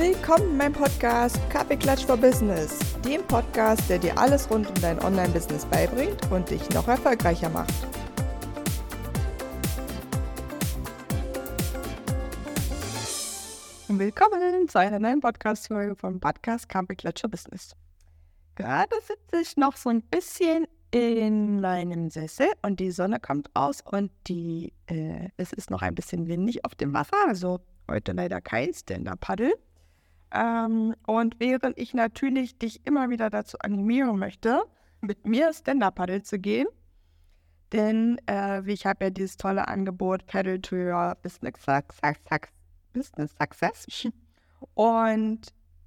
Willkommen in meinem Podcast Kaffeeklatsch for Business, dem Podcast, der dir alles rund um dein Online-Business beibringt und dich noch erfolgreicher macht. Willkommen zu einer neuen Podcast-Folge vom Podcast Kaffeeklatsch for Business. Gerade sitze ich noch so ein bisschen in meinem Sessel und die Sonne kommt aus und die, äh, es ist noch ein bisschen windig auf dem Wasser, also heute leider kein Stand-Up-Paddle. Ähm, und während ich natürlich dich immer wieder dazu animieren möchte, mit mir Stand-Up-Paddle zu gehen, denn äh, ich habe ja dieses tolle Angebot Paddle to Your Business Success, Business Success und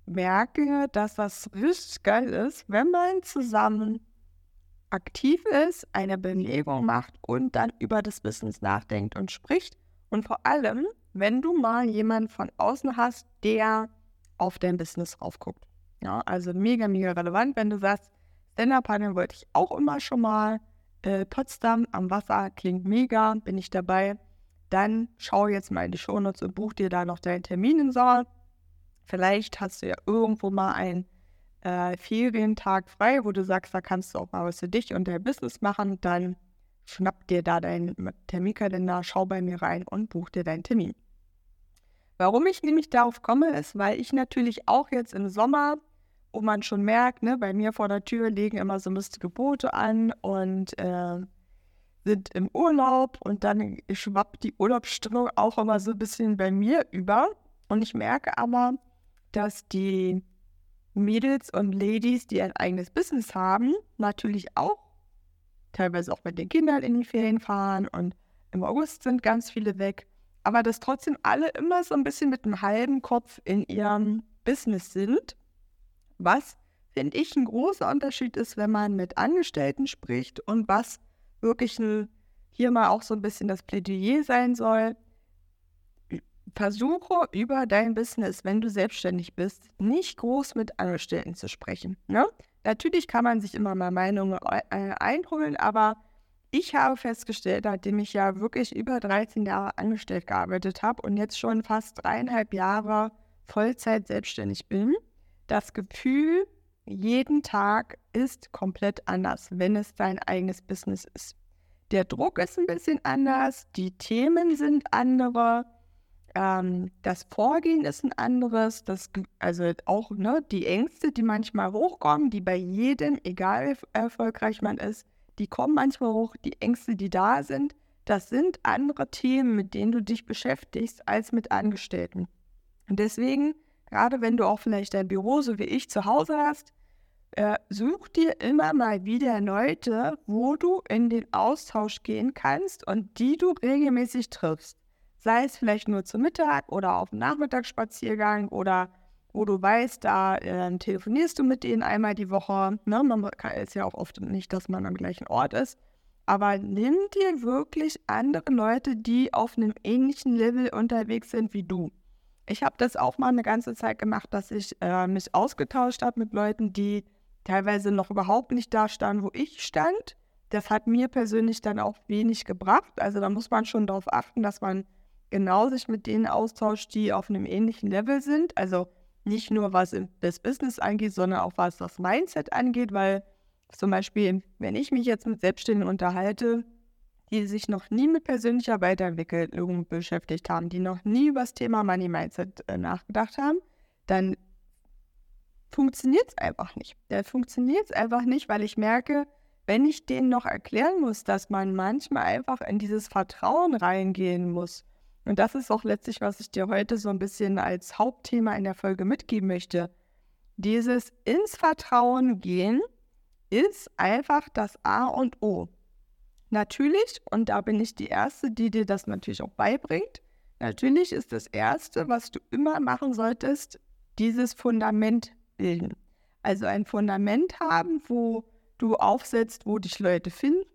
merke, dass das richtig geil ist, wenn man zusammen aktiv ist, eine Bewegung macht und dann über das Business nachdenkt und spricht. Und vor allem, wenn du mal jemanden von außen hast, der auf dein Business raufguckt. Ja, also mega, mega relevant, wenn du sagst, Stand-Up-Paddling wollte ich auch immer schon mal. Äh, Potsdam am Wasser klingt mega, bin ich dabei. Dann schau jetzt mal in die Shownotes und buch dir da noch deinen Termin in Sommer. Vielleicht hast du ja irgendwo mal einen äh, Ferientag frei, wo du sagst, da kannst du auch mal was für dich und dein Business machen. Dann schnapp dir da deinen Terminkalender, schau bei mir rein und buch dir deinen Termin. Warum ich nämlich darauf komme, ist, weil ich natürlich auch jetzt im Sommer, wo man schon merkt, ne, bei mir vor der Tür liegen immer so lustige Boote an und äh, sind im Urlaub und dann schwappt die Urlaubsstimmung auch immer so ein bisschen bei mir über. Und ich merke aber, dass die Mädels und Ladies, die ein eigenes Business haben, natürlich auch teilweise auch mit den Kindern in die Ferien fahren und im August sind ganz viele weg aber dass trotzdem alle immer so ein bisschen mit einem halben Kopf in ihrem Business sind, was, finde ich, ein großer Unterschied ist, wenn man mit Angestellten spricht und was wirklich ein, hier mal auch so ein bisschen das Plädoyer sein soll. Versuche über dein Business, wenn du selbstständig bist, nicht groß mit Angestellten zu sprechen. Ne? Natürlich kann man sich immer mal Meinungen äh, einholen, aber ich habe festgestellt, nachdem ich ja wirklich über 13 Jahre angestellt gearbeitet habe und jetzt schon fast dreieinhalb Jahre Vollzeit selbstständig bin, das Gefühl jeden Tag ist komplett anders, wenn es dein eigenes Business ist. Der Druck ist ein bisschen anders, die Themen sind andere, ähm, das Vorgehen ist ein anderes, das, also auch ne, die Ängste, die manchmal hochkommen, die bei jedem, egal wie erfolgreich man ist, die kommen manchmal hoch, die Ängste, die da sind, das sind andere Themen, mit denen du dich beschäftigst, als mit Angestellten. Und deswegen, gerade wenn du auch vielleicht dein Büro, so wie ich, zu Hause hast, äh, such dir immer mal wieder Leute, wo du in den Austausch gehen kannst und die du regelmäßig triffst. Sei es vielleicht nur zum Mittag oder auf dem Nachmittagsspaziergang oder wo du weißt, da äh, telefonierst du mit denen einmal die Woche. Ne? Man ist ja auch oft nicht, dass man am gleichen Ort ist. Aber nimm dir wirklich andere Leute, die auf einem ähnlichen Level unterwegs sind wie du. Ich habe das auch mal eine ganze Zeit gemacht, dass ich äh, mich ausgetauscht habe mit Leuten, die teilweise noch überhaupt nicht da standen, wo ich stand. Das hat mir persönlich dann auch wenig gebracht. Also da muss man schon darauf achten, dass man genau sich mit denen austauscht, die auf einem ähnlichen Level sind. Also nicht nur was das Business angeht, sondern auch was das Mindset angeht, weil zum Beispiel, wenn ich mich jetzt mit Selbstständigen unterhalte, die sich noch nie mit persönlicher Weiterentwicklung beschäftigt haben, die noch nie über das Thema Money Mindset äh, nachgedacht haben, dann funktioniert es einfach nicht. Da funktioniert es einfach nicht, weil ich merke, wenn ich denen noch erklären muss, dass man manchmal einfach in dieses Vertrauen reingehen muss und das ist auch letztlich, was ich dir heute so ein bisschen als Hauptthema in der Folge mitgeben möchte. Dieses ins Vertrauen gehen ist einfach das A und O. Natürlich, und da bin ich die Erste, die dir das natürlich auch beibringt, natürlich ist das Erste, was du immer machen solltest, dieses Fundament bilden. Also ein Fundament haben, wo du aufsetzt, wo dich Leute finden,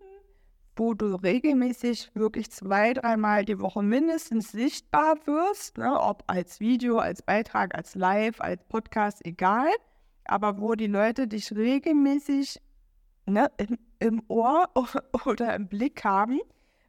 wo du regelmäßig wirklich zwei, dreimal die Woche mindestens sichtbar wirst, ne, ob als Video, als Beitrag, als Live, als Podcast, egal, aber wo die Leute dich regelmäßig ne, im, im Ohr oder im Blick haben,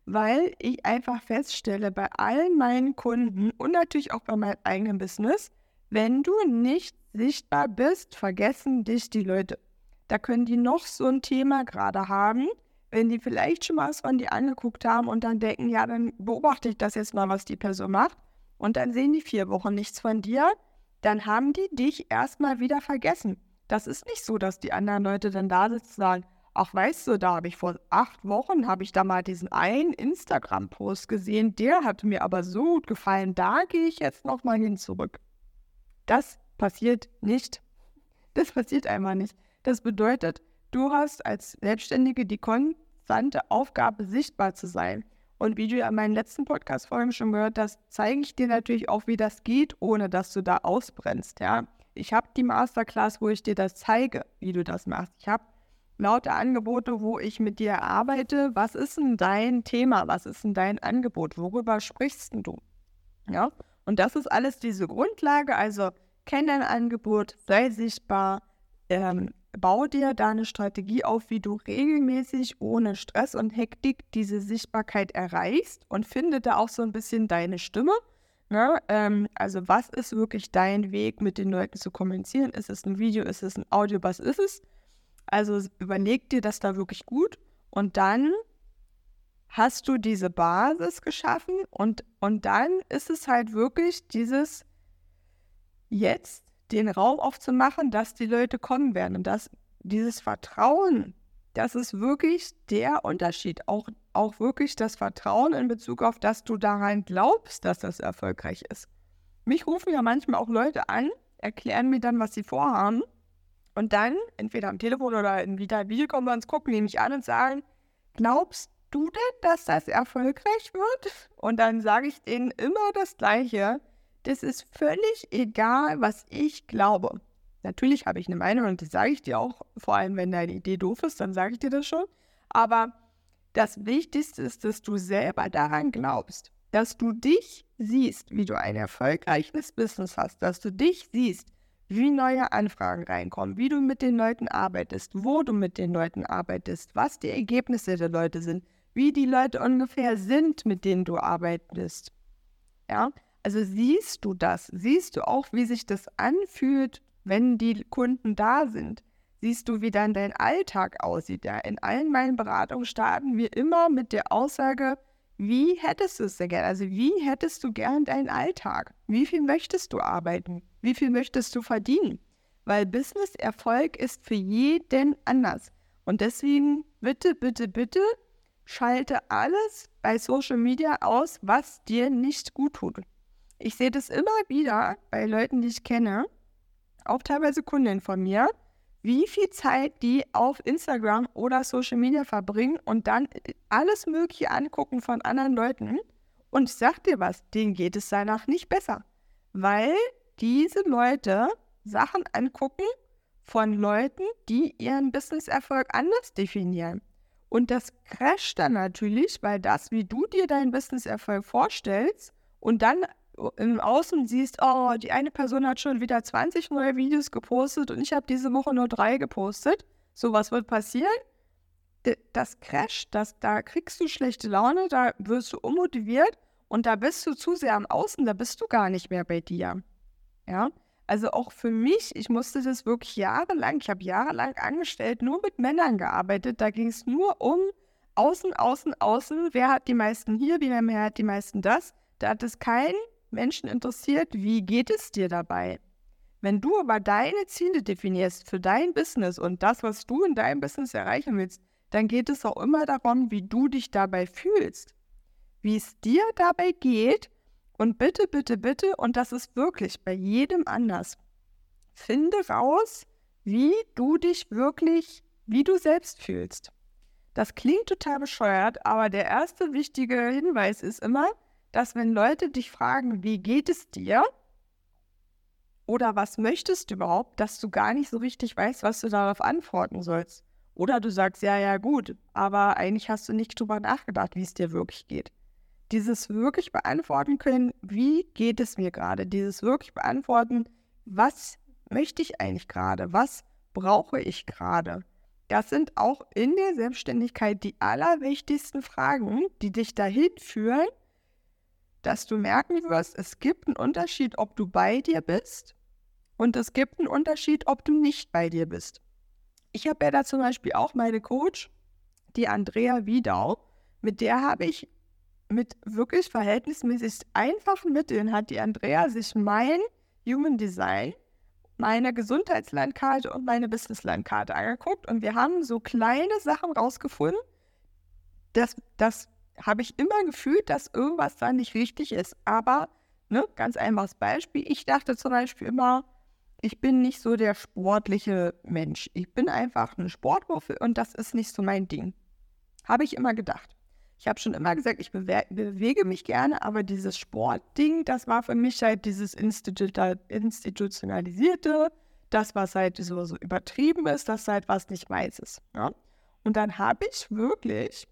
weil ich einfach feststelle, bei allen meinen Kunden und natürlich auch bei meinem eigenen Business, Wenn du nicht sichtbar bist, vergessen dich die Leute. Da können die noch so ein Thema gerade haben, wenn die vielleicht schon mal was von dir angeguckt haben und dann denken, ja, dann beobachte ich das jetzt mal, was die Person macht. Und dann sehen die vier Wochen nichts von dir, dann haben die dich erstmal wieder vergessen. Das ist nicht so, dass die anderen Leute dann da sitzen und sagen, ach weißt du, da habe ich vor acht Wochen, habe ich da mal diesen einen Instagram-Post gesehen, der hat mir aber so gut gefallen, da gehe ich jetzt nochmal hin zurück. Das passiert nicht. Das passiert einfach nicht. Das bedeutet, du hast als Selbstständige die konstante Aufgabe, sichtbar zu sein. Und wie du ja in meinen letzten Podcast-Folgen schon gehört hast, zeige ich dir natürlich auch, wie das geht, ohne dass du da ausbrennst. Ja? Ich habe die Masterclass, wo ich dir das zeige, wie du das machst. Ich habe lauter Angebote, wo ich mit dir arbeite. Was ist denn dein Thema? Was ist denn dein Angebot? Worüber sprichst du? Ja? Und das ist alles diese Grundlage. Also kenn dein Angebot, sei sichtbar, ähm, bau dir da eine Strategie auf, wie du regelmäßig ohne Stress und Hektik diese Sichtbarkeit erreichst und finde da auch so ein bisschen deine Stimme. Ne? Ähm, also was ist wirklich dein Weg, mit den Leuten zu kommunizieren? Ist es ein Video, ist es ein Audio, was ist es? Also überleg dir das da wirklich gut und dann hast du diese Basis geschaffen und, und dann ist es halt wirklich dieses jetzt den Raum aufzumachen, dass die Leute kommen werden. Und dass dieses Vertrauen, das ist wirklich der Unterschied. Auch, auch wirklich das Vertrauen in Bezug auf, dass du daran glaubst, dass das erfolgreich ist. Mich rufen ja manchmal auch Leute an, erklären mir dann, was sie vorhaben. Und dann, entweder am Telefon oder in wieder Videokonferenz, gucken die mich an und sagen, glaubst du denn, dass das erfolgreich wird? Und dann sage ich denen immer das Gleiche das ist völlig egal, was ich glaube. Natürlich habe ich eine Meinung und das sage ich dir auch, vor allem wenn deine Idee doof ist, dann sage ich dir das schon. Aber das Wichtigste ist, dass du selber daran glaubst, dass du dich siehst, wie du ein erfolgreiches Business hast, dass du dich siehst, wie neue Anfragen reinkommen, wie du mit den Leuten arbeitest, wo du mit den Leuten arbeitest, was die Ergebnisse der Leute sind, wie die Leute ungefähr sind, mit denen du arbeitest. Ja, also siehst du das? Siehst du auch, wie sich das anfühlt, wenn die Kunden da sind? Siehst du, wie dann dein Alltag aussieht? Ja, in allen meinen Beratungen starten wir immer mit der Aussage, wie hättest du es denn gern? Also wie hättest du gern deinen Alltag? Wie viel möchtest du arbeiten? Wie viel möchtest du verdienen? Weil Business-Erfolg ist für jeden anders. Und deswegen bitte, bitte, bitte schalte alles bei Social Media aus, was dir nicht gut tut. Ich sehe das immer wieder bei Leuten, die ich kenne, auch teilweise Kundinnen von mir, wie viel Zeit die auf Instagram oder Social Media verbringen und dann alles Mögliche angucken von anderen Leuten. Und ich sag dir was, denen geht es danach nicht besser, weil diese Leute Sachen angucken von Leuten, die ihren Businesserfolg anders definieren. Und das crasht dann natürlich, weil das, wie du dir deinen Businesserfolg vorstellst, und dann im Außen siehst, oh, die eine Person hat schon wieder 20 neue Videos gepostet und ich habe diese Woche nur drei gepostet. So, was wird passieren? Das crasht, das, da kriegst du schlechte Laune, da wirst du unmotiviert und da bist du zu sehr am Außen, da bist du gar nicht mehr bei dir. Ja, also auch für mich, ich musste das wirklich jahrelang, ich habe jahrelang angestellt, nur mit Männern gearbeitet, da ging es nur um Außen, Außen, Außen, wer hat die meisten hier, wer hat die meisten das. Da hat es keinen Menschen interessiert, wie geht es dir dabei? Wenn du aber deine Ziele definierst für dein Business und das, was du in deinem Business erreichen willst, dann geht es auch immer darum, wie du dich dabei fühlst, wie es dir dabei geht. Und bitte, bitte, bitte, und das ist wirklich bei jedem anders, finde raus, wie du dich wirklich, wie du selbst fühlst. Das klingt total bescheuert, aber der erste wichtige Hinweis ist immer, dass wenn Leute dich fragen, wie geht es dir oder was möchtest du überhaupt, dass du gar nicht so richtig weißt, was du darauf antworten sollst. Oder du sagst, ja, ja, gut, aber eigentlich hast du nicht drüber nachgedacht, wie es dir wirklich geht. Dieses wirklich beantworten können, wie geht es mir gerade? Dieses wirklich beantworten, was möchte ich eigentlich gerade? Was brauche ich gerade? Das sind auch in der Selbstständigkeit die allerwichtigsten Fragen, die dich dahin führen, dass du merken wirst, es gibt einen Unterschied, ob du bei dir bist Und es gibt einen Unterschied, ob du nicht bei dir bist. Ich habe ja da zum Beispiel auch meine Coach, die Andrea Wiedau, mit der habe ich mit wirklich verhältnismäßig einfachen Mitteln hat die Andrea sich mein Human Design, meine Gesundheitslandkarte und meine Businesslandkarte angeguckt und wir haben so kleine Sachen rausgefunden. Das, das habe ich immer gefühlt, dass irgendwas da nicht richtig ist. Aber, ne, ganz einfaches Beispiel, ich dachte zum Beispiel immer, ich bin nicht so der sportliche Mensch. Ich bin einfach eine Sportwurfel und das ist nicht so mein Ding. Habe ich immer gedacht. Ich habe schon immer gesagt, ich bewe bewege mich gerne, aber dieses Sportding, das war für mich halt dieses institutionalisierte, das, was halt so, so übertrieben ist, das halt was nicht meins ist. Ja? Und dann habe ich wirklich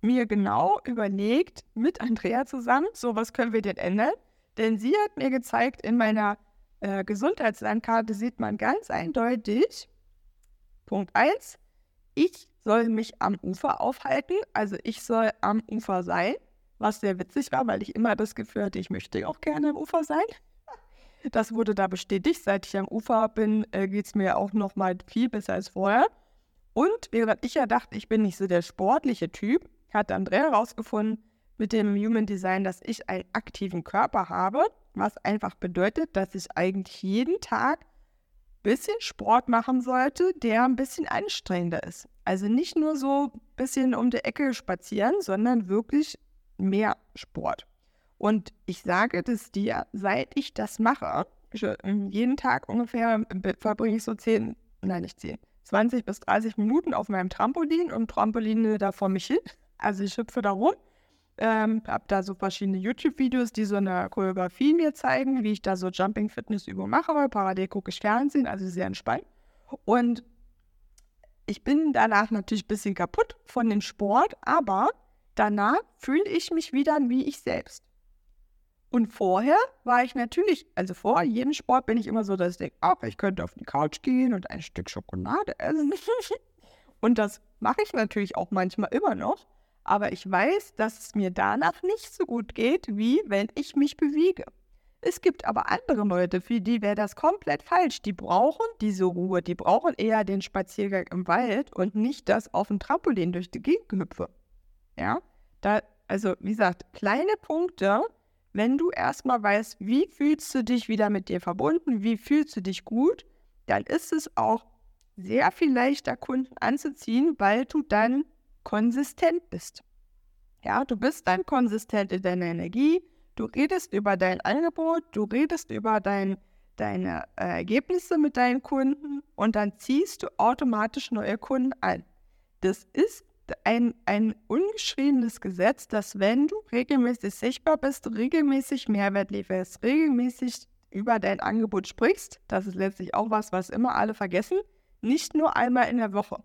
mir genau überlegt, mit Andrea zusammen, so was können wir denn ändern? Denn sie hat mir gezeigt, in meiner äh, Gesundheitslandkarte sieht man ganz eindeutig, Punkt 1, ich soll mich am Ufer aufhalten, also ich soll am Ufer sein, was sehr witzig war, weil ich immer das Gefühl hatte, ich möchte auch gerne am Ufer sein. Das wurde da bestätigt. Seit ich am Ufer bin, äh, geht es mir auch noch mal viel besser als vorher. Und während ich ja dachte, ich bin nicht so der sportliche Typ, hat Andrea herausgefunden mit dem Human Design, dass ich einen aktiven Körper habe, was einfach bedeutet, dass ich eigentlich jeden Tag ein bisschen Sport machen sollte, der ein bisschen anstrengender ist. Also nicht nur so ein bisschen um die Ecke spazieren, sondern wirklich mehr Sport. Und ich sage das dir, seit ich das mache, ähm, jeden Tag ungefähr äh, verbringe ich so 10, nein, nicht 10, 20 bis 30 Minuten auf meinem Trampolin und Trampoline da vor mich hin. Also ich hüpfe da rum, ähm, habe da so verschiedene YouTube-Videos, die so eine Choreografie mir zeigen, wie ich da so Jumping-Fitness-Übungen mache. Parallel gucke ich Fernsehen, also sehr entspannt. Und ich bin danach natürlich ein bisschen kaputt von dem Sport, aber danach fühle ich mich wieder wie ich selbst. Und vorher war ich natürlich, also vor jedem Sport bin ich immer so, dass ich denke, ach, ich könnte auf die Couch gehen und ein Stück Schokolade essen. und das mache ich natürlich auch manchmal immer noch aber ich weiß, dass es mir danach nicht so gut geht, wie wenn ich mich bewege. Es gibt aber andere Leute, für die wäre das komplett falsch. Die brauchen diese Ruhe, die brauchen eher den Spaziergang im Wald und nicht das auf dem Trampolin durch die Gegend hüpfe. Ja, da, also wie gesagt, kleine Punkte, wenn du erstmal weißt, wie fühlst du dich wieder mit dir verbunden, wie fühlst du dich gut, dann ist es auch sehr viel leichter, Kunden anzuziehen, weil du dann konsistent bist. Ja, du bist dann konsistent in deiner Energie, du redest über dein Angebot, du redest über dein, deine äh, Ergebnisse mit deinen Kunden und dann ziehst du automatisch neue Kunden an. Das ist ein, ein ungeschriebenes Gesetz, dass wenn du regelmäßig sichtbar bist, regelmäßig Mehrwert lieferst, regelmäßig über dein Angebot sprichst, das ist letztlich auch was, was immer alle vergessen, nicht nur einmal in der Woche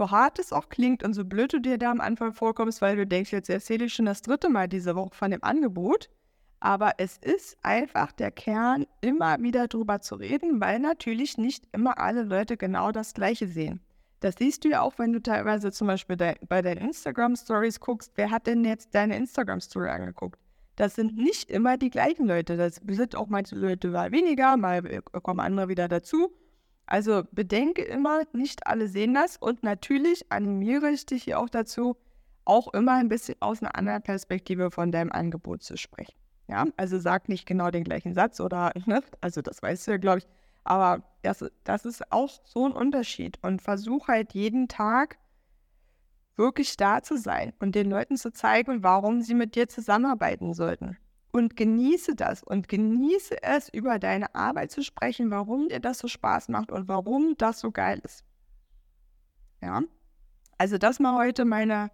so hart es auch klingt und so blöd du dir da am Anfang vorkommst, weil du denkst, jetzt erzähle ich schon das dritte Mal diese Woche von dem Angebot. Aber es ist einfach der Kern, immer wieder drüber zu reden, weil natürlich nicht immer alle Leute genau das Gleiche sehen. Das siehst du ja auch, wenn du teilweise zum Beispiel de bei deinen Instagram-Stories guckst. Wer hat denn jetzt deine Instagram-Story angeguckt? Das sind nicht immer die gleichen Leute. Das sind auch manche Leute mal weniger, mal kommen andere wieder dazu. Also bedenke immer, nicht alle sehen das und natürlich animiere ich dich hier auch dazu, auch immer ein bisschen aus einer anderen Perspektive von deinem Angebot zu sprechen. Ja, also sag nicht genau den gleichen Satz oder, ne? also das weißt du ja, glaube ich, aber das, das ist auch so ein Unterschied und versuch halt jeden Tag wirklich da zu sein und den Leuten zu zeigen, warum sie mit dir zusammenarbeiten sollten und genieße das und genieße es, über deine Arbeit zu sprechen, warum dir das so Spaß macht und warum das so geil ist. Ja, also das mal heute meine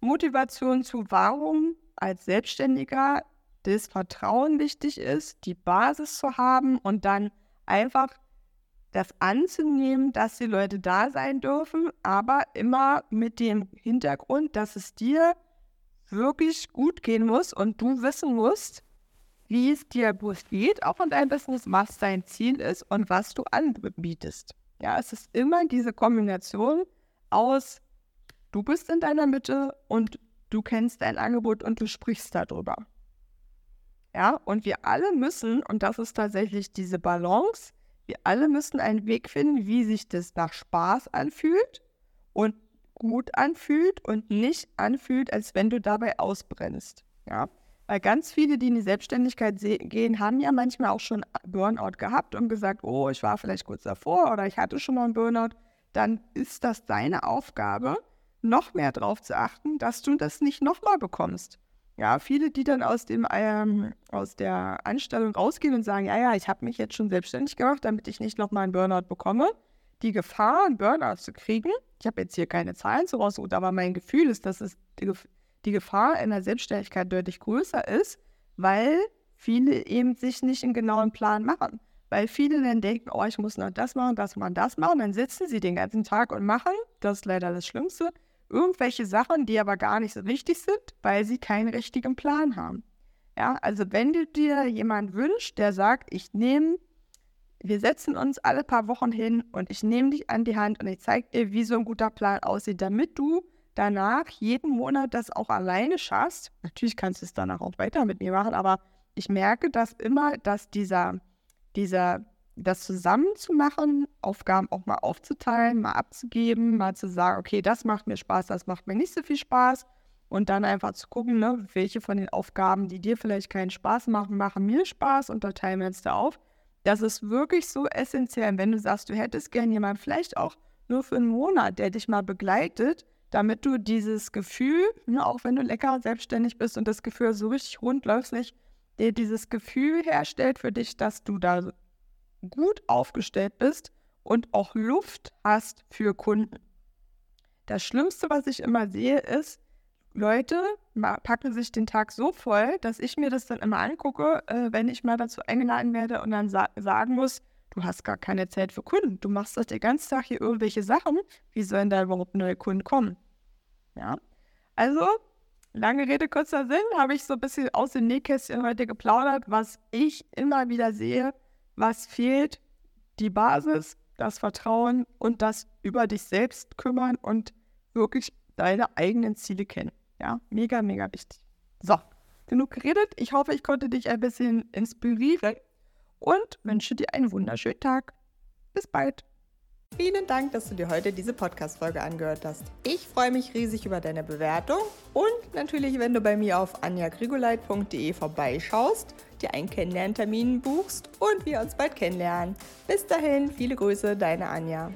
Motivation zu, warum als Selbstständiger das Vertrauen wichtig ist, die Basis zu haben und dann einfach das anzunehmen, dass die Leute da sein dürfen, aber immer mit dem Hintergrund, dass es dir wirklich gut gehen muss und du wissen musst, wie es dir geht, auch in deinem Business, was dein Ziel ist und was du anbietest. Ja, es ist immer diese Kombination aus, du bist in deiner Mitte und du kennst dein Angebot und du sprichst darüber. Ja, und wir alle müssen, und das ist tatsächlich diese Balance, wir alle müssen einen Weg finden, wie sich das nach Spaß anfühlt und gut anfühlt und nicht anfühlt, als wenn du dabei ausbrennst. Ja, weil ganz viele, die in die Selbstständigkeit gehen, haben ja manchmal auch schon Burnout gehabt und gesagt, oh, ich war vielleicht kurz davor oder ich hatte schon mal einen Burnout. Dann ist das deine Aufgabe, noch mehr darauf zu achten, dass du das nicht nochmal bekommst. Ja, viele, die dann aus, dem, ähm, aus der Anstellung rausgehen und sagen, ja, ja, ich habe mich jetzt schon selbstständig gemacht, damit ich nicht nochmal einen Burnout bekomme. Die Gefahr, einen Burnout zu kriegen, ich habe jetzt hier keine Zahlen zu rausgeholt, aber mein Gefühl ist, dass es die, Gefahr in der Selbstständigkeit deutlich größer ist, weil viele eben sich nicht einen genauen Plan machen. Weil viele dann denken, oh, ich muss noch das machen, das machen, das machen. Dann sitzen sie den ganzen Tag und machen, das ist leider das Schlimmste, irgendwelche Sachen, die aber gar nicht so wichtig sind, weil sie keinen richtigen Plan haben. Ja, also wenn du dir jemand wünscht, der sagt, ich nehme, wir setzen uns alle paar Wochen hin und ich nehme dich an die Hand und ich zeige dir, wie so ein guter Plan aussieht, damit du danach jeden Monat das auch alleine schaffst. Natürlich kannst du es danach auch weiter mit mir machen, aber ich merke, dass immer, dass dieser, dieser das zusammen zu machen, Aufgaben auch mal aufzuteilen, mal abzugeben, mal zu sagen, okay, das macht mir Spaß, das macht mir nicht so viel Spaß. Und dann einfach zu gucken, ne, welche von den Aufgaben, die dir vielleicht keinen Spaß machen, machen mir Spaß und da teilen wir uns da auf. Das ist wirklich so essentiell. Wenn du sagst, du hättest gern jemanden, vielleicht auch nur für einen Monat, der dich mal begleitet, damit du dieses Gefühl, ne, auch wenn du lecker selbstständig bist und das Gefühl so richtig rund läuft nicht, dir dieses Gefühl herstellt für dich, dass du da gut aufgestellt bist und auch Luft hast für Kunden. Das Schlimmste, was ich immer sehe, ist, Leute packen sich den Tag so voll, dass ich mir das dann immer angucke, äh, wenn ich mal dazu eingeladen werde und dann sa sagen muss, du hast gar keine Zeit für Kunden. Du machst das den ganzen Tag hier irgendwelche Sachen. Wie sollen da überhaupt neue Kunden kommen? Ja. Also, lange Rede, kurzer Sinn, habe ich so ein bisschen aus dem Nähkästchen heute geplaudert, was ich immer wieder sehe, was fehlt? Die Basis, das Vertrauen und das über dich selbst kümmern und wirklich deine eigenen Ziele kennen. Ja, mega, mega wichtig. So, genug geredet. Ich hoffe, ich konnte dich ein bisschen inspirieren und wünsche dir einen wunderschönen Tag. Bis bald. Vielen Dank, dass du dir heute diese Podcast-Folge angehört hast. Ich freue mich riesig über deine Bewertung und natürlich, wenn du bei mir auf anjagrigoleit.de vorbeischaust, dir einen Kennenlerntermin buchst und wir uns bald kennenlernen. Bis dahin, viele Grüße, deine Anja.